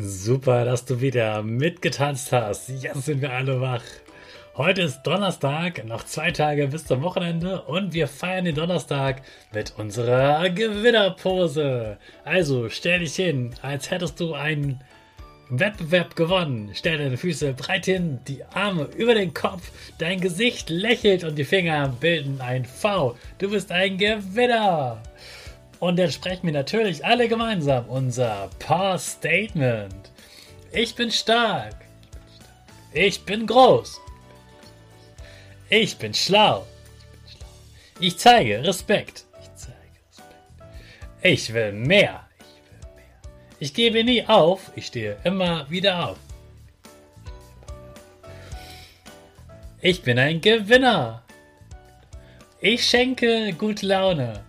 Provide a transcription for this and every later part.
Super, dass du wieder mitgetanzt hast. Jetzt sind wir alle wach. Heute ist Donnerstag, noch zwei Tage bis zum Wochenende und wir feiern den Donnerstag mit unserer Gewinnerpose. Also stell dich hin, als hättest du einen Wettbewerb gewonnen. Stell deine Füße breit hin, die Arme über den Kopf, dein Gesicht lächelt und die Finger bilden ein V. Du bist ein Gewinner. Und jetzt sprechen wir natürlich alle gemeinsam unser Power Statement. Ich bin stark. Ich bin groß. Ich bin schlau. Ich zeige Respekt. Ich will mehr. Ich gebe nie auf. Ich stehe immer wieder auf. Ich bin ein Gewinner. Ich schenke gute Laune.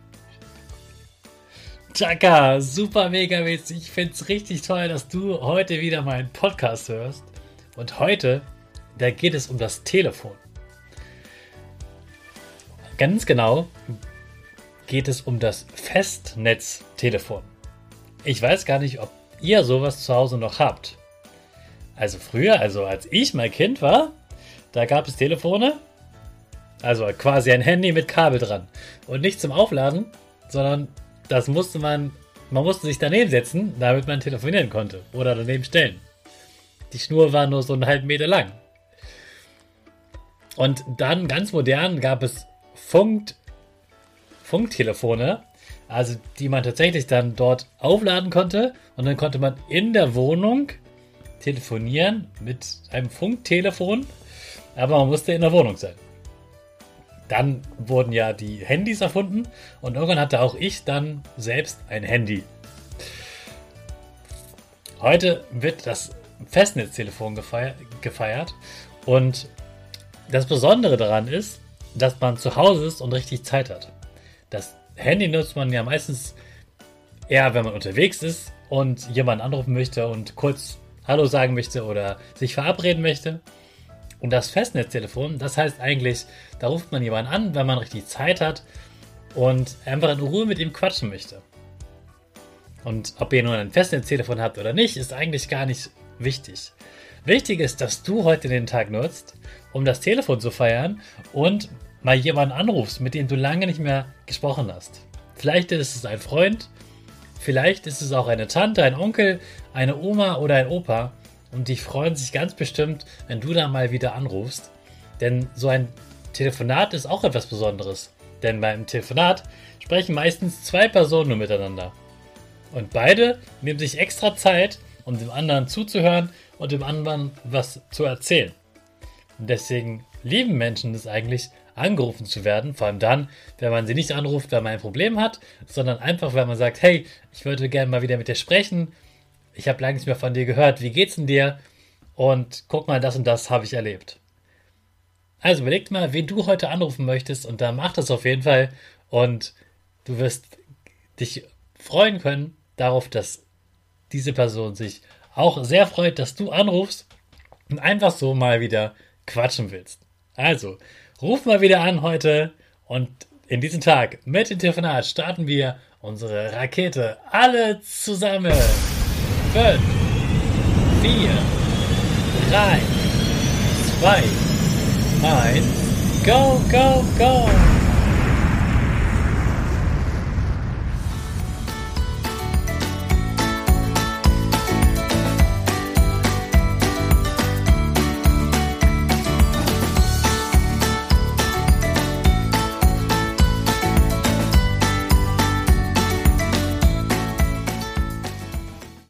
Chaka, super mega witzig. Ich finde es richtig toll, dass du heute wieder meinen Podcast hörst. Und heute, da geht es um das Telefon. Ganz genau geht es um das Festnetztelefon. Ich weiß gar nicht, ob ihr sowas zu Hause noch habt. Also früher, also als ich mal Kind war, da gab es Telefone, also quasi ein Handy mit Kabel dran. Und nicht zum Aufladen, sondern das musste man, man musste sich daneben setzen, damit man telefonieren konnte. Oder daneben stellen. Die Schnur war nur so einen halben Meter lang. Und dann ganz modern gab es Funk, Funktelefone, also die man tatsächlich dann dort aufladen konnte und dann konnte man in der Wohnung telefonieren mit einem Funktelefon, aber man musste in der Wohnung sein. Dann wurden ja die Handys erfunden und irgendwann hatte auch ich dann selbst ein Handy. Heute wird das Festnetztelefon gefeiert und das Besondere daran ist, dass man zu Hause ist und richtig Zeit hat. Das Handy nutzt man ja meistens eher, wenn man unterwegs ist und jemanden anrufen möchte und kurz Hallo sagen möchte oder sich verabreden möchte. Und das Festnetztelefon, das heißt eigentlich, da ruft man jemanden an, wenn man richtig Zeit hat und einfach in Ruhe mit ihm quatschen möchte. Und ob ihr nun ein Festnetztelefon habt oder nicht, ist eigentlich gar nicht wichtig. Wichtig ist, dass du heute den Tag nutzt, um das Telefon zu feiern und mal jemanden anrufst, mit dem du lange nicht mehr gesprochen hast. Vielleicht ist es ein Freund, vielleicht ist es auch eine Tante, ein Onkel, eine Oma oder ein Opa und die freuen sich ganz bestimmt, wenn du da mal wieder anrufst. Denn so ein Telefonat ist auch etwas Besonderes. Denn beim Telefonat sprechen meistens zwei Personen nur miteinander. Und beide nehmen sich extra Zeit, um dem anderen zuzuhören und dem anderen was zu erzählen. Und deswegen lieben Menschen es eigentlich, angerufen zu werden, vor allem dann, wenn man sie nicht anruft, weil man ein Problem hat, sondern einfach, weil man sagt, hey, ich würde gerne mal wieder mit dir sprechen ich habe lange nichts mehr von dir gehört, wie geht's denn dir? Und guck mal, das und das habe ich erlebt. Also überleg mal, wen du heute anrufen möchtest und dann mach das auf jeden Fall und du wirst dich freuen können darauf, dass diese Person sich auch sehr freut, dass du anrufst und einfach so mal wieder quatschen willst. Also, ruf mal wieder an heute und in diesem Tag mit dem Telefonat starten wir unsere Rakete alle zusammen. fünf, vier, drei, zwei, eins, go, go, go!